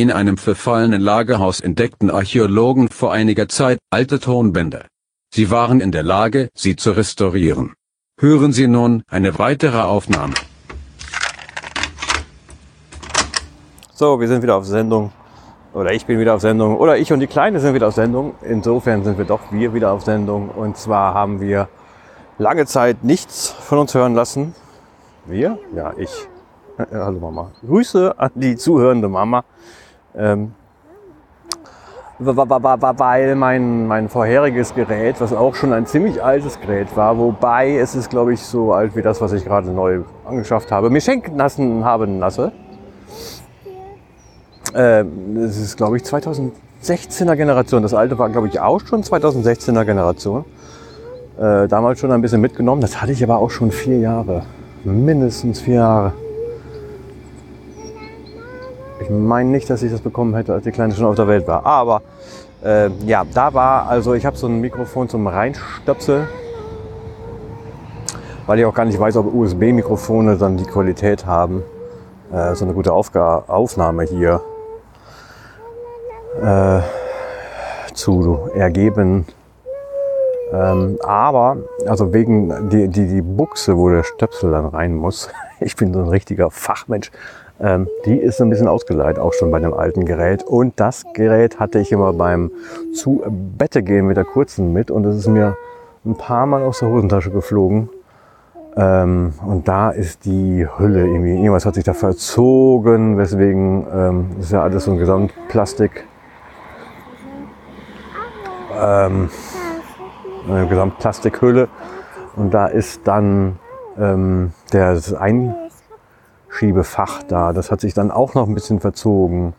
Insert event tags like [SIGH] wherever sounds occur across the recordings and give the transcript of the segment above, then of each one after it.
In einem verfallenen Lagerhaus entdeckten Archäologen vor einiger Zeit alte Tonbänder. Sie waren in der Lage, sie zu restaurieren. Hören Sie nun eine weitere Aufnahme. So, wir sind wieder auf Sendung. Oder ich bin wieder auf Sendung. Oder ich und die Kleine sind wieder auf Sendung. Insofern sind wir doch wir wieder auf Sendung. Und zwar haben wir lange Zeit nichts von uns hören lassen. Wir? Ja, ich. Hallo Mama. Grüße an die zuhörende Mama. Ähm, weil mein, mein vorheriges Gerät, was auch schon ein ziemlich altes Gerät war, wobei es ist, glaube ich, so alt wie das, was ich gerade neu angeschafft habe, mir schenken lassen haben lasse. Ähm, das ist, glaube ich, 2016er Generation. Das alte war, glaube ich, auch schon 2016er Generation. Äh, damals schon ein bisschen mitgenommen. Das hatte ich aber auch schon vier Jahre. Mindestens vier Jahre. Ich meine nicht, dass ich das bekommen hätte, als die Kleine schon auf der Welt war. Aber äh, ja, da war, also ich habe so ein Mikrofon zum Reinstöpsel, weil ich auch gar nicht weiß, ob USB-Mikrofone dann die Qualität haben, äh, so eine gute Aufga Aufnahme hier äh, zu ergeben. Ähm, aber, also wegen die, die, die Buchse, wo der Stöpsel dann rein muss, [LAUGHS] ich bin so ein richtiger Fachmensch, ähm, die ist ein bisschen ausgeleiht, auch schon bei dem alten Gerät. Und das Gerät hatte ich immer beim zu Bette gehen mit der kurzen mit und es ist mir ein paar Mal aus der Hosentasche geflogen. Ähm, und da ist die Hülle irgendwie, irgendwas hat sich da verzogen, weswegen ähm, ist ja alles so ein Gesamtplastik. Ähm, eine Gesamtplastikhülle. Und da ist dann ähm, der ein Schiebefach da. Das hat sich dann auch noch ein bisschen verzogen.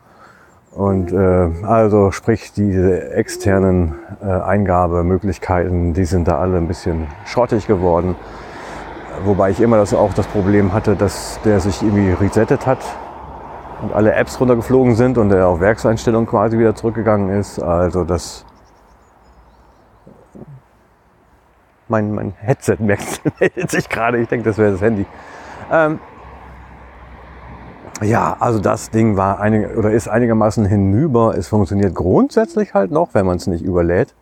Und äh, also sprich, diese externen äh, Eingabemöglichkeiten, die sind da alle ein bisschen schrottig geworden. Wobei ich immer das auch das Problem hatte, dass der sich irgendwie resettet hat und alle Apps runtergeflogen sind und der auf Werkseinstellung quasi wieder zurückgegangen ist. Also das mein, mein Headset [LAUGHS] meldet sich gerade. Ich denke, das wäre das Handy. Ähm, ja, also das Ding war einig, oder ist einigermaßen hinüber. Es funktioniert grundsätzlich halt noch, wenn man es nicht überlädt.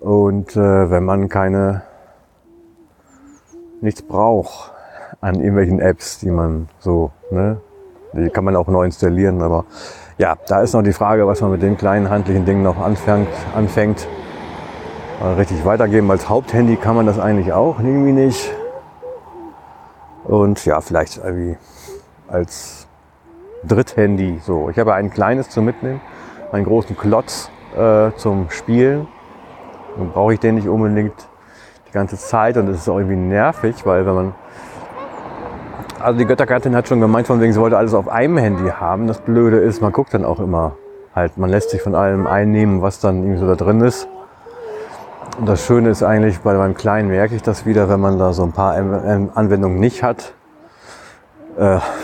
Und äh, wenn man keine nichts braucht an irgendwelchen Apps, die man so, ne, die kann man auch neu installieren, aber ja, da ist noch die Frage, was man mit dem kleinen handlichen Ding noch anfängt. anfängt. Richtig weitergeben als Haupthandy kann man das eigentlich auch irgendwie nicht. Und ja, vielleicht irgendwie als Dritthandy. So, ich habe ein kleines zum Mitnehmen, einen großen Klotz äh, zum Spielen. Dann brauche ich den nicht unbedingt die ganze Zeit und das ist auch irgendwie nervig, weil wenn man also die Göttergattin hat schon gemeint, von wegen, sie wollte alles auf einem Handy haben. Das Blöde ist, man guckt dann auch immer halt, man lässt sich von allem einnehmen, was dann irgendwie so da drin ist. Und das Schöne ist eigentlich, bei meinem Kleinen merke ich das wieder, wenn man da so ein paar Anwendungen nicht hat,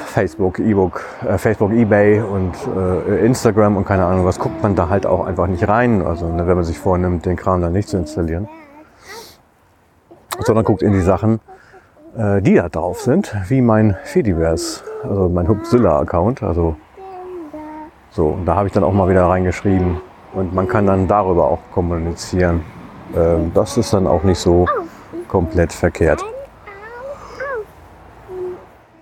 Facebook, E-Book, äh, Facebook, eBay und äh, Instagram und keine Ahnung was, guckt man da halt auch einfach nicht rein. Also ne, wenn man sich vornimmt, den Kram dann nicht zu installieren. Sondern guckt in die Sachen, äh, die da drauf sind, wie mein Fediverse, also mein Hubzilla-Account. Also so, und da habe ich dann auch mal wieder reingeschrieben und man kann dann darüber auch kommunizieren. Ähm, das ist dann auch nicht so komplett verkehrt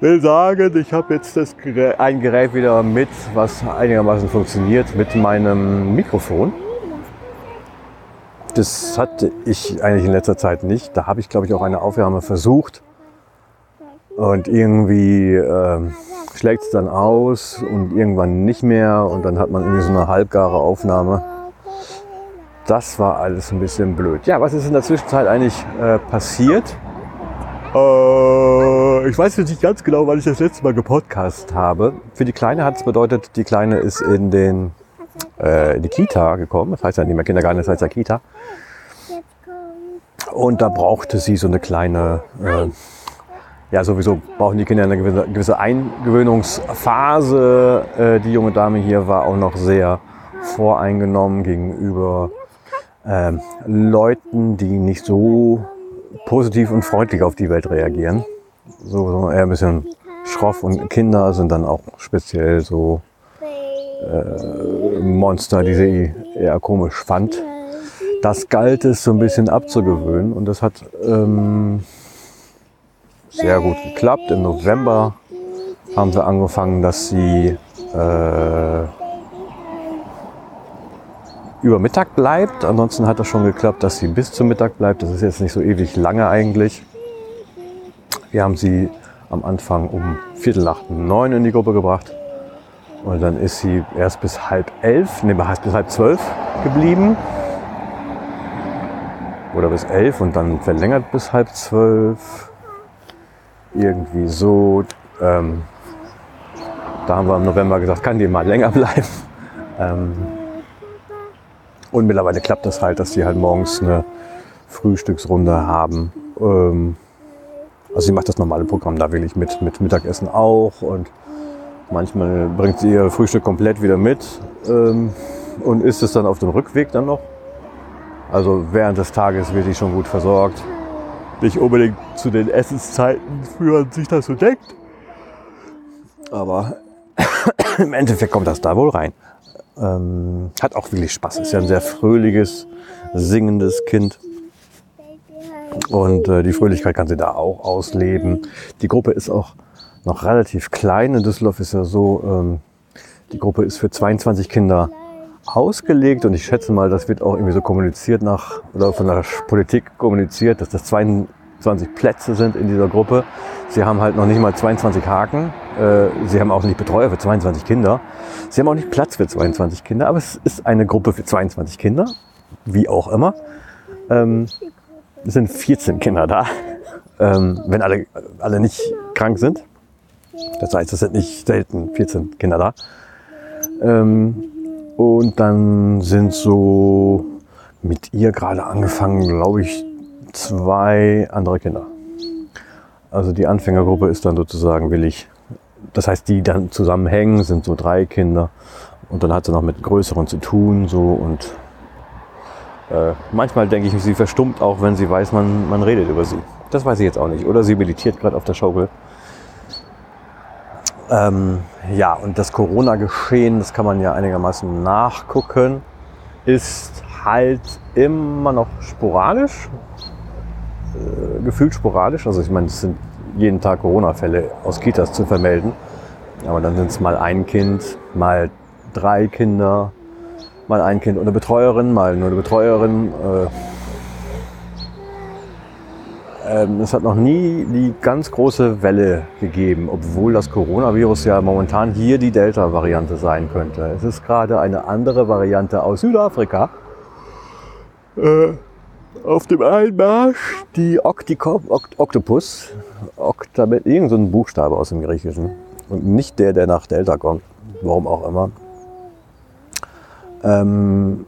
will sagen, ich habe jetzt das Gerät, ein Gerät wieder mit, was einigermaßen funktioniert mit meinem Mikrofon. Das hatte ich eigentlich in letzter Zeit nicht. Da habe ich, glaube ich, auch eine Aufnahme versucht. Und irgendwie äh, schlägt es dann aus und irgendwann nicht mehr. Und dann hat man irgendwie so eine halbgare Aufnahme. Das war alles ein bisschen blöd. Ja, was ist in der Zwischenzeit eigentlich äh, passiert? Äh, ich weiß jetzt nicht ganz genau, weil ich das letzte Mal gepodcast habe. Für die Kleine hat es bedeutet, die Kleine ist in den äh, in die Kita gekommen. Das heißt ja nicht mehr Kindergarten, das heißt ja Kita. Und da brauchte sie so eine kleine, äh, ja sowieso brauchen die Kinder eine gewisse, gewisse Eingewöhnungsphase. Äh, die junge Dame hier war auch noch sehr voreingenommen gegenüber ähm, Leuten, die nicht so positiv und freundlich auf die Welt reagieren. So, eher ein bisschen schroff und Kinder sind dann auch speziell so äh, Monster, die sie eher komisch fand. Das galt es so ein bisschen abzugewöhnen und das hat ähm, sehr gut geklappt. Im November haben wir angefangen, dass sie äh, über Mittag bleibt. Ansonsten hat das schon geklappt, dass sie bis zum Mittag bleibt. Das ist jetzt nicht so ewig lange eigentlich. Wir haben sie am Anfang um Viertel nach neun in die Gruppe gebracht. Und dann ist sie erst bis halb elf, ne, bis halb zwölf geblieben. Oder bis elf und dann verlängert bis halb zwölf. Irgendwie so. Ähm, da haben wir im November gesagt, kann die mal länger [LAUGHS] bleiben. Ähm, und mittlerweile klappt das halt, dass die halt morgens eine Frühstücksrunde haben. Ähm, also sie macht das normale Programm da wirklich mit, mit Mittagessen auch und manchmal bringt sie ihr Frühstück komplett wieder mit ähm, und isst es dann auf dem Rückweg dann noch. Also während des Tages wird sie schon gut versorgt. Nicht unbedingt zu den Essenszeiten, wie sich das so denkt. Aber [LAUGHS] im Endeffekt kommt das da wohl rein. Ähm, hat auch wirklich Spaß. Ist ja ein sehr fröhliches, singendes Kind. Und äh, die Fröhlichkeit kann sie da auch ausleben. Die Gruppe ist auch noch relativ klein. In Düsseldorf ist ja so, ähm, die Gruppe ist für 22 Kinder ausgelegt und ich schätze mal, das wird auch irgendwie so kommuniziert nach, oder von der Politik kommuniziert, dass das 22 Plätze sind in dieser Gruppe. Sie haben halt noch nicht mal 22 Haken. Äh, sie haben auch nicht Betreuer für 22 Kinder. Sie haben auch nicht Platz für 22 Kinder, aber es ist eine Gruppe für 22 Kinder, wie auch immer. Ähm, es sind 14 Kinder da, ähm, wenn alle, alle nicht krank sind. Das heißt, es sind nicht selten 14 Kinder da. Ähm, und dann sind so mit ihr gerade angefangen, glaube ich, zwei andere Kinder. Also die Anfängergruppe ist dann sozusagen willig. Das heißt, die dann zusammenhängen, sind so drei Kinder. Und dann hat sie noch mit größeren zu tun, so und äh, manchmal denke ich, sie verstummt auch, wenn sie weiß, man, man redet über sie. Das weiß ich jetzt auch nicht. Oder sie meditiert gerade auf der Schaukel. Ähm, ja, und das Corona-Geschehen, das kann man ja einigermaßen nachgucken, ist halt immer noch sporadisch, äh, gefühlt sporadisch. Also ich meine, es sind jeden Tag Corona-Fälle aus Kitas zu vermelden. Aber dann sind es mal ein Kind, mal drei Kinder, mal ein Kind und eine Betreuerin, mal nur eine Betreuerin. Äh, ähm, es hat noch nie die ganz große Welle gegeben, obwohl das Coronavirus ja momentan hier die Delta-Variante sein könnte. Es ist gerade eine andere Variante aus Südafrika. Äh, auf dem Einmarsch die Octicop, Oct Octopus, Octabet, irgend so ein Buchstabe aus dem Griechischen. Und nicht der, der nach Delta kommt. Warum auch immer. Ähm,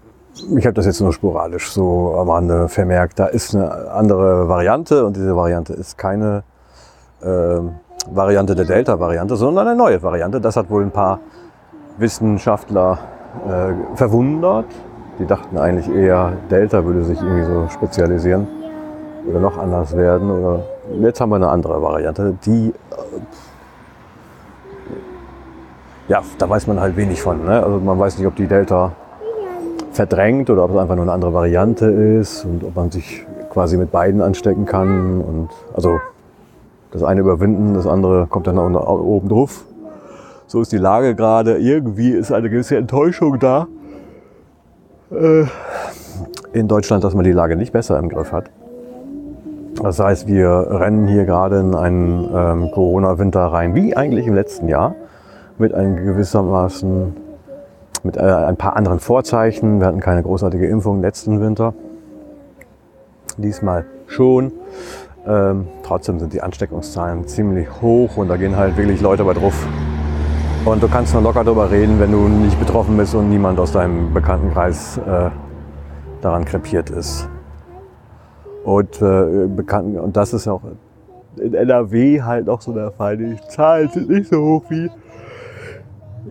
ich habe das jetzt nur sporadisch so am Rande vermerkt. Da ist eine andere Variante und diese Variante ist keine äh, Variante der Delta-Variante, sondern eine neue Variante. Das hat wohl ein paar Wissenschaftler äh, verwundert. Die dachten eigentlich eher, Delta würde sich irgendwie so spezialisieren oder noch anders werden. Oder jetzt haben wir eine andere Variante, die äh, ja, da weiß man halt wenig von. Ne? Also man weiß nicht, ob die Delta verdrängt oder ob es einfach nur eine andere Variante ist und ob man sich quasi mit beiden anstecken kann. Und also das eine überwinden, das andere kommt dann oben drauf. So ist die Lage gerade. Irgendwie ist eine gewisse Enttäuschung da in Deutschland, dass man die Lage nicht besser im Griff hat. Das heißt, wir rennen hier gerade in einen ähm, Corona-Winter rein, wie eigentlich im letzten Jahr mit einem gewissermaßen mit äh, ein paar anderen Vorzeichen. Wir hatten keine großartige Impfung letzten Winter. Diesmal schon. Ähm, trotzdem sind die Ansteckungszahlen ziemlich hoch und da gehen halt wirklich Leute bei drauf. Und du kannst nur locker darüber reden, wenn du nicht betroffen bist und niemand aus deinem Bekanntenkreis äh, daran krepiert ist. Und, äh, bekannt, und das ist auch in NRW halt auch so der Fall. Die Zahlen sind nicht so hoch wie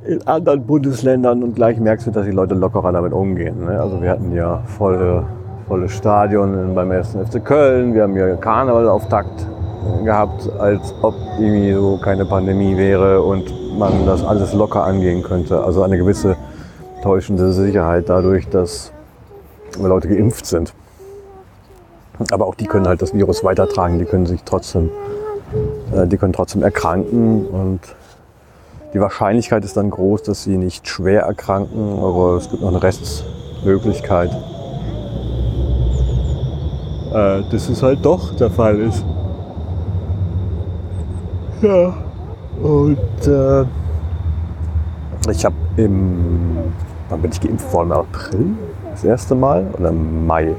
in anderen Bundesländern und gleich merkst du, dass die Leute lockerer damit umgehen. Ne? Also wir hatten ja volle, volle Stadion beim 1. FC Köln, wir haben hier Karneval auf Takt gehabt, als ob irgendwie so keine Pandemie wäre und man das alles locker angehen könnte. Also eine gewisse täuschende Sicherheit dadurch, dass Leute geimpft sind. Aber auch die können halt das Virus weitertragen, die können sich trotzdem, äh, die können trotzdem erkranken und die Wahrscheinlichkeit ist dann groß, dass sie nicht schwer erkranken, aber es gibt noch eine Restmöglichkeit, äh, dass es halt doch der Fall ist. Ja, und äh, ich habe im, wann bin ich geimpft worden? April das erste Mal oder Mai,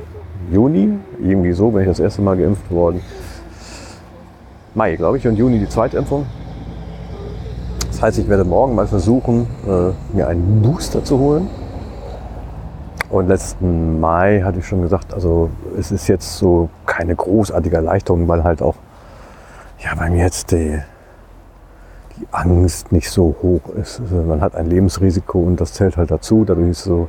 Juni, irgendwie so bin ich das erste Mal geimpft worden. Mai, glaube ich, und Juni die Zweitimpfung. Das heißt, ich werde morgen mal versuchen, äh, mir einen Booster zu holen. Und letzten Mai hatte ich schon gesagt, also es ist jetzt so keine großartige Erleichterung, weil halt auch ja, bei mir jetzt die, die Angst nicht so hoch ist. Also man hat ein Lebensrisiko und das zählt halt dazu. Dadurch ist so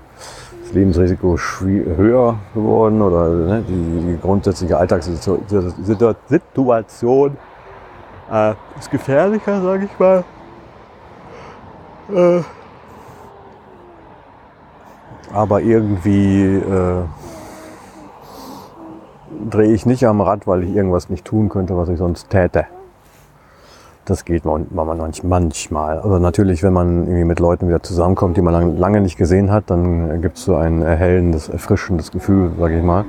das Lebensrisiko höher geworden oder ne, die, die, grundsätzliche Alltagssituation äh, ist gefährlicher, sage ich mal. Äh, aber irgendwie äh, drehe ich nicht am Rad, weil ich irgendwas nicht tun könnte, was ich sonst täte. Das geht manchmal. Also natürlich, wenn man irgendwie mit Leuten wieder zusammenkommt, die man lange nicht gesehen hat, dann gibt es so ein erhellendes, erfrischendes Gefühl, sage ich mal.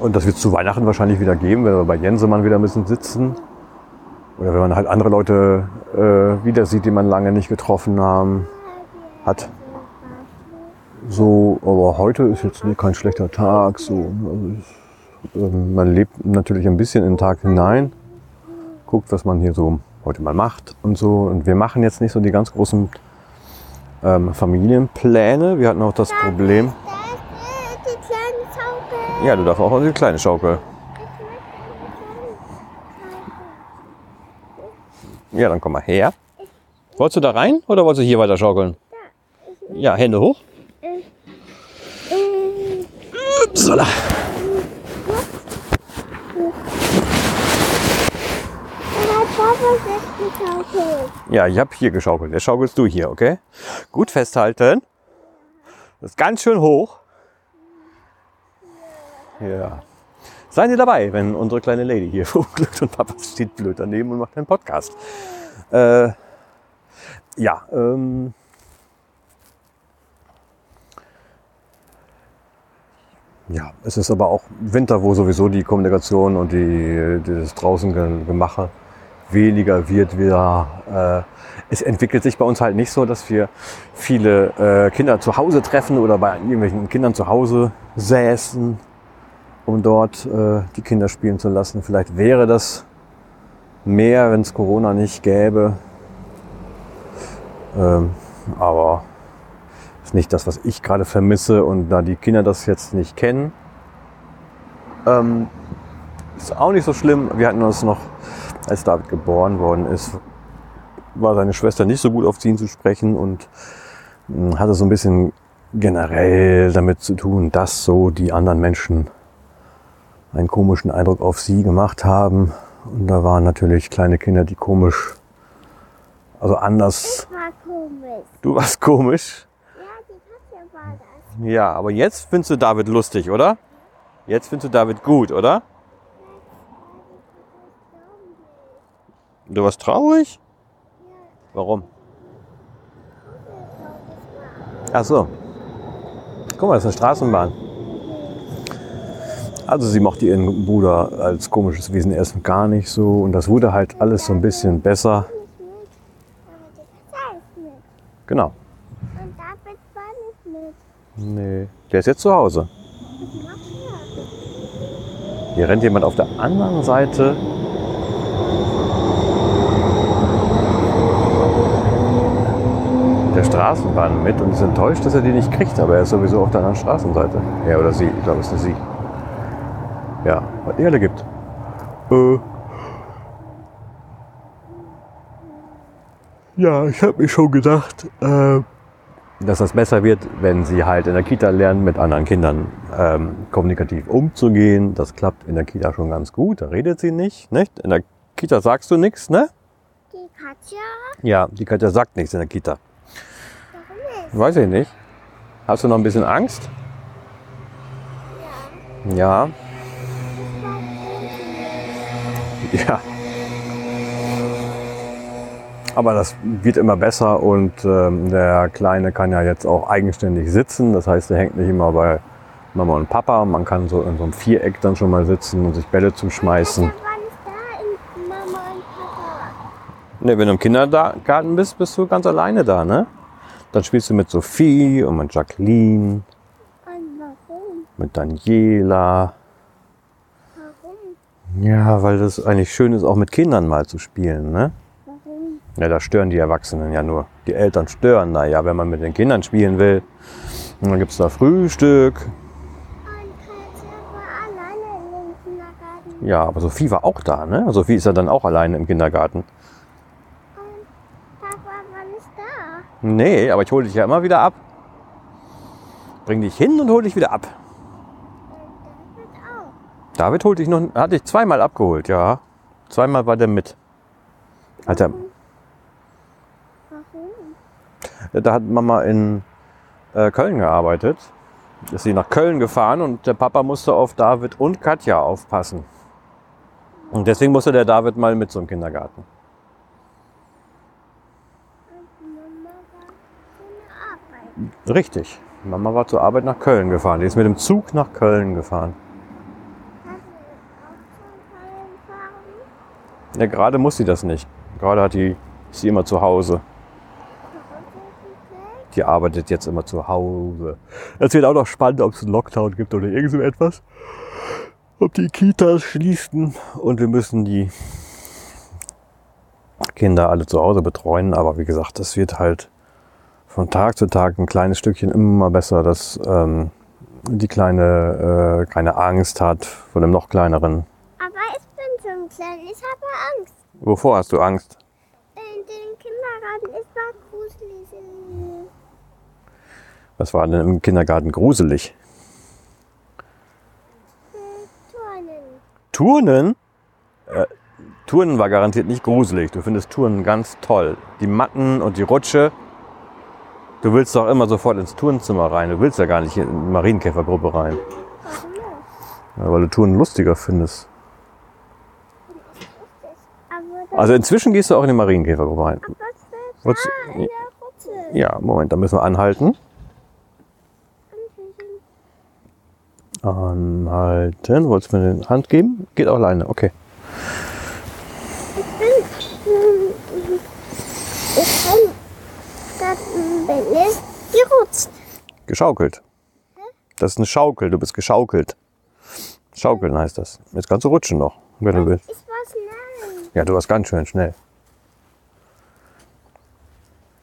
Und das wird es zu Weihnachten wahrscheinlich wieder geben, wenn wir bei Jensemann wieder ein bisschen sitzen. Oder wenn man halt andere Leute äh, wieder sieht, die man lange nicht getroffen haben, hat. So, aber heute ist jetzt kein schlechter Tag. So. Also ich, äh, man lebt natürlich ein bisschen in den Tag hinein, guckt, was man hier so heute mal macht und so. Und wir machen jetzt nicht so die ganz großen ähm, Familienpläne. Wir hatten auch das Problem. Ja, du darfst auch die kleine Schaukel. Ja, dann komm mal her. Wolltest du da rein oder wolltest du hier weiter schaukeln? Ja, Hände hoch. Upsala. Ja, ich habe hier geschaukelt. Jetzt schaukelst du hier, okay? Gut festhalten. Das ist ganz schön hoch. Ja. Seien Sie dabei, wenn unsere kleine Lady hier [LAUGHS] verunglückt und Papa steht blöd daneben und macht einen Podcast. Äh, ja, ähm, Ja, es ist aber auch Winter, wo sowieso die Kommunikation und die, das draußen Gemache weniger wird wieder. Äh, es entwickelt sich bei uns halt nicht so, dass wir viele äh, Kinder zu Hause treffen oder bei irgendwelchen Kindern zu Hause säßen, um dort äh, die Kinder spielen zu lassen. Vielleicht wäre das mehr, wenn es Corona nicht gäbe. Ähm, aber ist nicht das, was ich gerade vermisse und da die Kinder das jetzt nicht kennen, ähm, ist auch nicht so schlimm. Wir hatten uns noch, als David geboren worden ist, war seine Schwester nicht so gut auf ihn zu sprechen und hm, hatte so ein bisschen generell damit zu tun, dass so die anderen Menschen einen komischen Eindruck auf sie gemacht haben. Und da waren natürlich kleine Kinder, die komisch, also anders. Ich war komisch. Du warst komisch. Ja, aber jetzt findest du David lustig, oder? Jetzt findest du David gut, oder? Du warst traurig? Warum? Ach so. Guck mal, das ist eine Straßenbahn. Also sie mochte ihren Bruder als komisches Wesen erst gar nicht so und das wurde halt alles so ein bisschen besser. Genau. Und David war nicht mit. Nee, der ist jetzt zu Hause. Hier rennt jemand auf der anderen Seite. Der Straßenbahn mit und ist enttäuscht, dass er die nicht kriegt, aber er ist sowieso auf der anderen Straßenseite. Er oder sie, ich glaube, es ist eine sie. Ja, was die alle gibt. Äh. Ja, ich habe mir schon gedacht, äh, dass das besser wird, wenn sie halt in der Kita lernen, mit anderen Kindern ähm, kommunikativ umzugehen. Das klappt in der Kita schon ganz gut. Da redet sie nicht, nicht? In der Kita sagst du nichts, ne? Die Katja? Ja, die Katja sagt nichts in der Kita. Warum nicht? Weiß ich nicht. Hast du noch ein bisschen Angst? Ja. Ja. Aber das wird immer besser und ähm, der Kleine kann ja jetzt auch eigenständig sitzen. Das heißt, er hängt nicht immer bei Mama und Papa. Man kann so in so einem Viereck dann schon mal sitzen und sich Bälle und Papa. Ne, wenn du im Kindergarten bist, bist du ganz alleine da, ne? Dann spielst du mit Sophie und mit Jacqueline, Und warum? mit Daniela. Warum? Ja, weil das eigentlich schön ist, auch mit Kindern mal zu spielen, ne? Ja, da stören die Erwachsenen ja nur. Die Eltern stören da ja, wenn man mit den Kindern spielen will. Und dann gibt's da Frühstück. Ja, aber Sophie war auch da, ne? Sophie ist ja dann auch alleine im Kindergarten. Und Papa war nicht da. Nee, aber ich hole dich ja immer wieder ab. Bring dich hin und hole dich wieder ab. David auch. David noch, hat dich zweimal abgeholt, ja. Zweimal war der mit. Hat er? Da hat Mama in äh, Köln gearbeitet. Ist sie nach Köln gefahren und der Papa musste auf David und Katja aufpassen. Und deswegen musste der David mal mit zum Kindergarten. Richtig. Mama war zur Arbeit nach Köln gefahren. Die ist mit dem Zug nach Köln gefahren. Ja, gerade muss sie das nicht. Gerade hat die, ist sie immer zu Hause. Die arbeitet jetzt immer zu Hause. Es wird auch noch spannend, ob es einen Lockdown gibt oder irgend so etwas. Ob die Kitas schließen und wir müssen die Kinder alle zu Hause betreuen. Aber wie gesagt, das wird halt von Tag zu Tag ein kleines Stückchen immer besser, dass ähm, die Kleine äh, keine Angst hat vor dem noch kleineren. Aber ich bin schon klein. Ich habe Angst. Wovor hast du Angst? In den Kindergarten ist war gruselig. Was war denn im Kindergarten gruselig? Turnen. Turnen? Äh, Turnen war garantiert nicht gruselig. Du findest Turnen ganz toll. Die Matten und die Rutsche. Du willst doch immer sofort ins Turnzimmer rein. Du willst ja gar nicht in die Marienkäfergruppe rein. Warum nicht? Ja, weil du Turnen lustiger findest. Also inzwischen gehst du auch in die Marienkäfergruppe rein. was? Ja, Moment, da müssen wir anhalten. Anhalten. Wolltest du mir eine Hand geben? Geht auch alleine. Okay. Ich bin, das bin ich gerutscht. Geschaukelt. Das ist eine Schaukel. Du bist geschaukelt. Schaukeln heißt das. Jetzt kannst du rutschen noch, wenn du willst. Ich war schnell. Ja, du warst ganz schön schnell.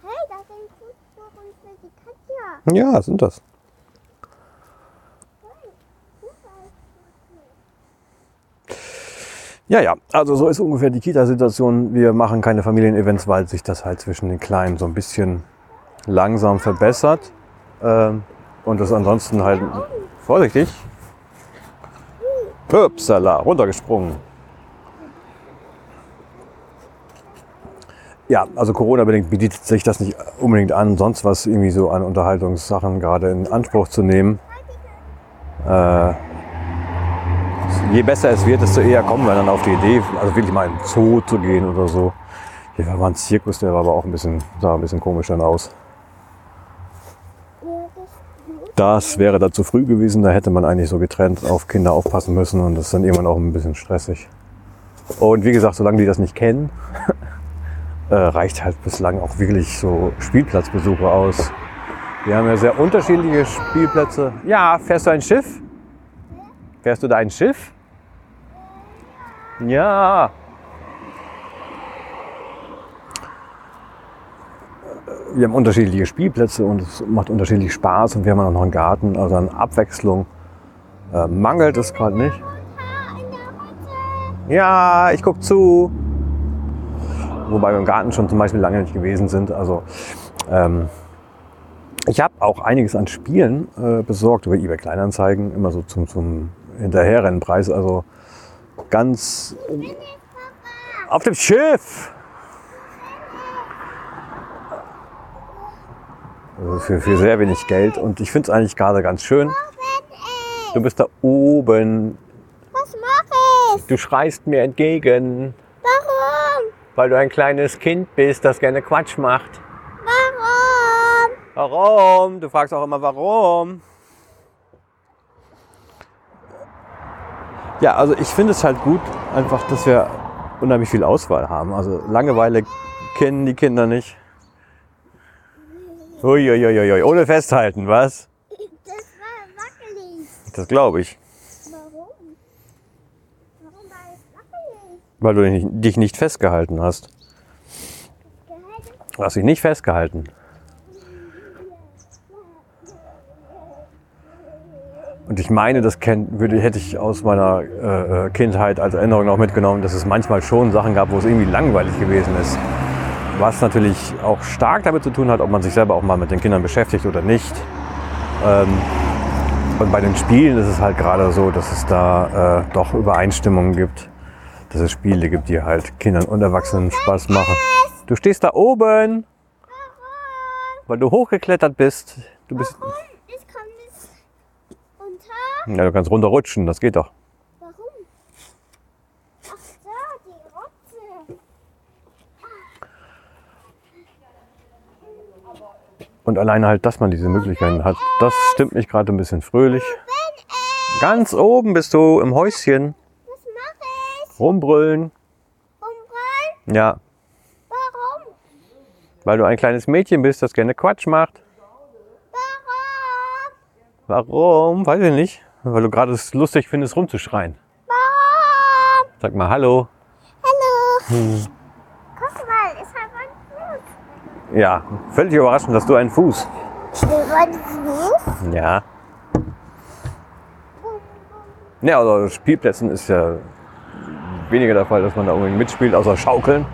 Hey, da sind Fußspuren für die Katja. Ja, sind das. Ja, ja, also so ist ungefähr die Kita-Situation. Wir machen keine Familienevents, weil sich das halt zwischen den Kleinen so ein bisschen langsam verbessert. Ähm, und das ansonsten halt vorsichtig. Upsala, runtergesprungen. Ja, also Corona-bedingt bietet sich das nicht unbedingt an, sonst was irgendwie so an Unterhaltungssachen gerade in Anspruch zu nehmen. Äh, je besser es wird, desto eher kommen wir dann auf die Idee, also wirklich mal in den Zoo zu gehen oder so. Hier war ein Zirkus, der war aber auch ein bisschen, sah ein bisschen komisch dann aus. Das wäre da zu früh gewesen, da hätte man eigentlich so getrennt auf Kinder aufpassen müssen und das ist dann irgendwann auch ein bisschen stressig. Und wie gesagt, solange die das nicht kennen, [LAUGHS] äh, reicht halt bislang auch wirklich so Spielplatzbesuche aus. Wir haben ja sehr unterschiedliche Spielplätze. Ja, fährst du ein Schiff? Fährst du da ein Schiff? Ja. Wir haben unterschiedliche Spielplätze und es macht unterschiedlich Spaß und wir haben auch noch einen Garten, also an Abwechslung. Äh, mangelt es gerade nicht. Ja, ich guck zu. Wobei wir im Garten schon zum Beispiel lange nicht gewesen sind. Also ähm, Ich habe auch einiges an Spielen äh, besorgt über eBay Kleinanzeigen, immer so zum, zum Hinterherrennenpreis. Also ganz auf dem Schiff. Also für, für sehr wenig Geld. Und ich finde es eigentlich gerade ganz schön. Du bist da oben. Was mache ich? Du schreist mir entgegen, Warum? weil du ein kleines Kind bist, das gerne Quatsch macht. Warum? Warum? Du fragst auch immer warum. Ja, also ich finde es halt gut, einfach, dass wir unheimlich viel Auswahl haben. Also Langeweile kennen die Kinder nicht. Uiuiuiui, ohne festhalten, was? Das war wackelig. Das glaube ich. Warum? Warum war es wackelig? Weil du dich- nicht festgehalten hast. Gehalten? Du hast dich nicht festgehalten. Und ich meine, das würde, hätte ich aus meiner äh, äh, Kindheit als Erinnerung noch mitgenommen, dass es manchmal schon Sachen gab, wo es irgendwie langweilig gewesen ist. Was natürlich auch stark damit zu tun hat, ob man sich selber auch mal mit den Kindern beschäftigt oder nicht. Ähm, und bei den Spielen ist es halt gerade so, dass es da äh, doch Übereinstimmungen gibt. Dass es Spiele gibt, die halt Kindern und Erwachsenen Spaß machen. Du stehst da oben, weil du hochgeklettert bist. Du bist. Warum? Ich komme nicht runter. Ja, du kannst runterrutschen, das geht doch. Warum? Ach so, die Rotze. Und alleine halt, dass man diese Möglichkeiten hat, das stimmt mich gerade ein bisschen fröhlich. Ganz oben bist du im Häuschen. Was mache ich? Rumbrüllen. Umrollen? Ja, Warum? weil du ein kleines Mädchen bist, das gerne Quatsch macht. Warum? Warum? Weiß ich nicht. Weil du gerade es lustig findest, rumzuschreien. Warum? Sag mal Hallo. Hallo. Guck mal, ich habe einen Fuß. Ja, völlig überraschend, dass du einen Fuß. Ich habe einen Fuß. Ja. Ja, also Spielplätzen ist ja weniger der Fall, dass man da unbedingt mitspielt, außer Schaukeln.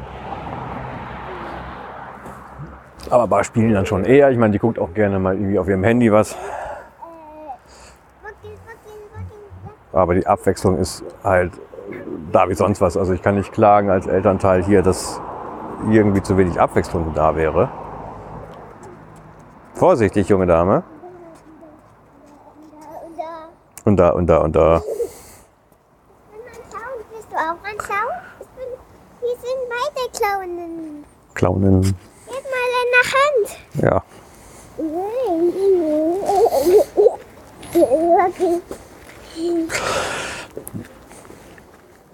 Aber bei Spielen dann schon eher. Ich meine, die guckt auch gerne mal irgendwie auf ihrem Handy was. Aber die Abwechslung ist halt da wie sonst was. Also ich kann nicht klagen als Elternteil hier, dass irgendwie zu wenig Abwechslung da wäre. Vorsichtig, junge Dame. Und da, Und da. und da, und da. Kann man schauen? Bist du auch? Ich bin, hier sind beide Klaunen. Clownen. Gib mal in der Hand. Ja. [LAUGHS]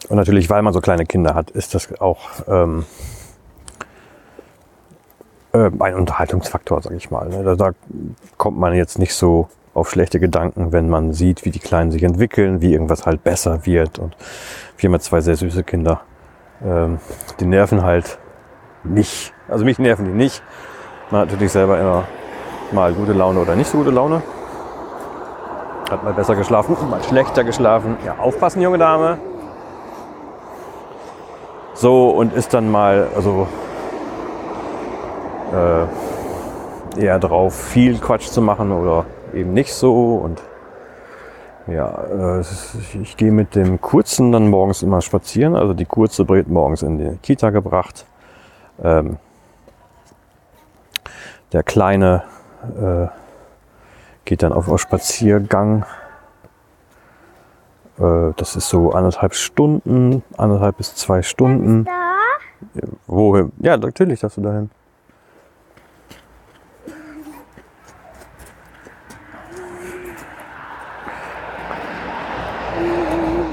Und natürlich, weil man so kleine Kinder hat, ist das auch ähm, äh, ein Unterhaltungsfaktor, sag ich mal. Ne? Da, da kommt man jetzt nicht so auf schlechte Gedanken, wenn man sieht, wie die Kleinen sich entwickeln, wie irgendwas halt besser wird. Und wir haben jetzt zwei sehr süße Kinder. Ähm, die nerven halt nicht. Also mich nerven die nicht. Man hat natürlich selber immer mal gute Laune oder nicht so gute Laune. Hat mal besser geschlafen, mal schlechter geschlafen. Ja, aufpassen, junge Dame. So, und ist dann mal, also äh, eher drauf, viel Quatsch zu machen oder eben nicht so. Und ja, äh, ich gehe mit dem Kurzen dann morgens immer spazieren. Also die Kurze wird morgens in die Kita gebracht. Ähm, der Kleine äh, geht dann auf einen Spaziergang. Äh, das ist so anderthalb Stunden, anderthalb bis zwei Stunden. Da? Wohin? Ja, natürlich darfst du dahin.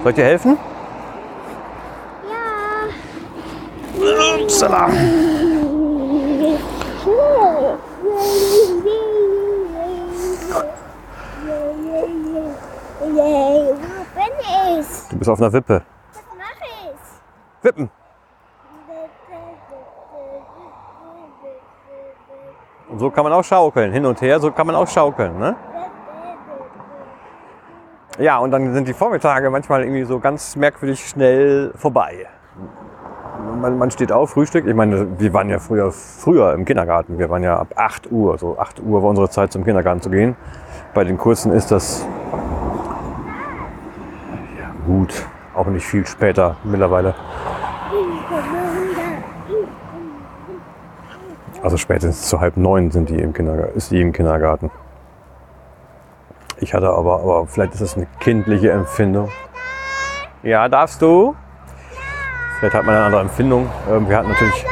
Soll ich dir helfen? Ja. Upsala. Yay, wo bin ich? Du bist auf einer Wippe. Was mache ich? Wippen. Und so kann man auch schaukeln. Hin und her, so kann man auch schaukeln. Ne? Ja, und dann sind die Vormittage manchmal irgendwie so ganz merkwürdig schnell vorbei. man, man steht auf, Frühstück. Ich meine, wir waren ja früher, früher im Kindergarten. Wir waren ja ab 8 Uhr, so 8 Uhr war unsere Zeit zum Kindergarten zu gehen. Bei den Kursen ist das gut, auch nicht viel später mittlerweile. Also spätestens zu halb neun sind die im Kindergarten, ist die im Kindergarten. Ich hatte aber, aber vielleicht ist das eine kindliche Empfindung. Ja, darfst du? Vielleicht hat man eine andere Empfindung. Ähm, Wir hatten natürlich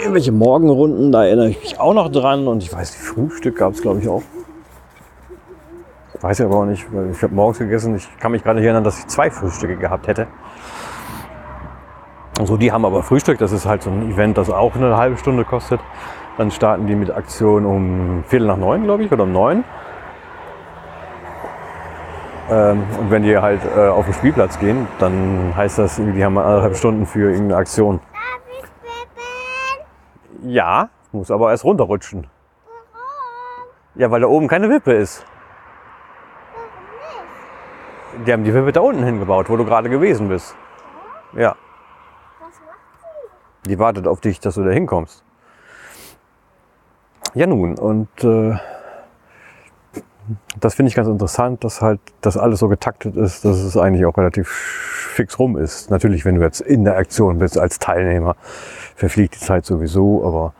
irgendwelche Morgenrunden, da erinnere ich mich auch noch dran. Und ich weiß, Frühstück gab es, glaube ich, auch. Weiß ich aber auch nicht, ich habe morgens gegessen. Ich kann mich gerade nicht erinnern, dass ich zwei Frühstücke gehabt hätte. Also die haben aber Frühstück. Das ist halt so ein Event, das auch eine halbe Stunde kostet. Dann starten die mit Aktion um Viertel nach neun, glaube ich, oder um neun. Ähm, und wenn die halt äh, auf den Spielplatz gehen, dann heißt das, die haben anderthalb Stunden für irgendeine Aktion. Darf ich? Ja, muss aber erst runterrutschen. Warum? Ja, weil da oben keine Wippe ist. Die haben die Wippe da unten hingebaut, wo du gerade gewesen bist. Ja, Was macht sie? die wartet auf dich, dass du da hinkommst. Ja nun, und äh, das finde ich ganz interessant, dass halt das alles so getaktet ist, dass es eigentlich auch relativ fix rum ist. Natürlich, wenn du jetzt in der Aktion bist als Teilnehmer, verfliegt die Zeit sowieso, aber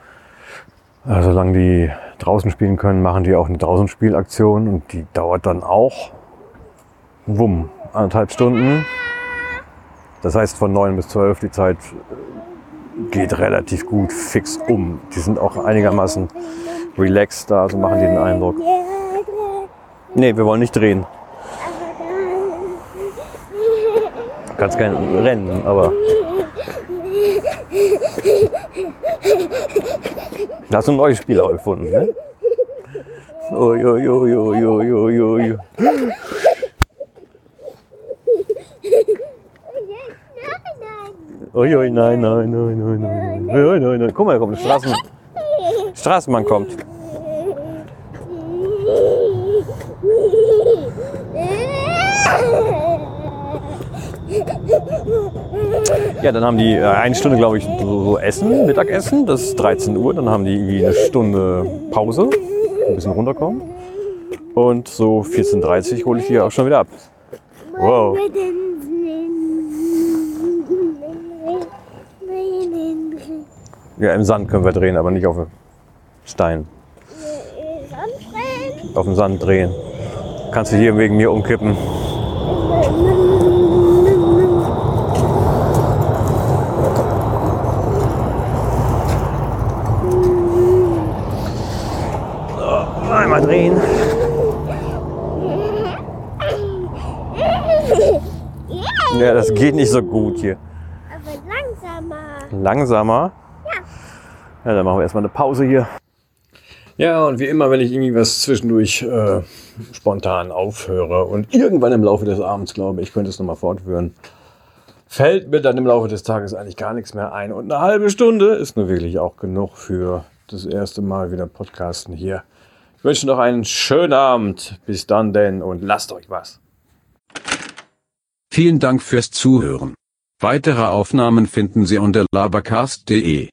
äh, solange die draußen spielen können, machen die auch eine Draußenspielaktion und die dauert dann auch, wumm, anderthalb Stunden. Das heißt von neun bis zwölf die Zeit geht relativ gut fix um. Die sind auch einigermaßen relaxed da, so machen die den Eindruck. Nee, wir wollen nicht drehen. Du kannst kein rennen, aber. Da hast du ein neues Spiel auch erfunden, ne? Ui, Uiui, nein, nein, nein, nein, nein. Ui, nein, nein. Guck mal, hier kommt ein Straßen Straßenmann kommt. Ja, dann haben die äh, eine Stunde, glaube ich, so Essen, Mittagessen, das ist 13 Uhr. Dann haben die irgendwie eine Stunde Pause, ein bisschen runterkommen. Und so 14.30 Uhr hole ich die auch schon wieder ab. Wow. Ja, im Sand können wir drehen, aber nicht auf dem Stein. Auf dem Sand drehen. Kannst du hier wegen mir umkippen. So, einmal drehen. Ja, das geht nicht so gut hier. Aber langsamer. Langsamer. Ja, dann machen wir erstmal eine Pause hier. Ja, und wie immer, wenn ich irgendwie was zwischendurch äh, spontan aufhöre und irgendwann im Laufe des Abends glaube, ich könnte es nochmal fortführen, fällt mir dann im Laufe des Tages eigentlich gar nichts mehr ein. Und eine halbe Stunde ist nur wirklich auch genug für das erste Mal wieder Podcasten hier. Ich wünsche noch einen schönen Abend. Bis dann denn und lasst euch was. Vielen Dank fürs Zuhören. Weitere Aufnahmen finden Sie unter labercast.de.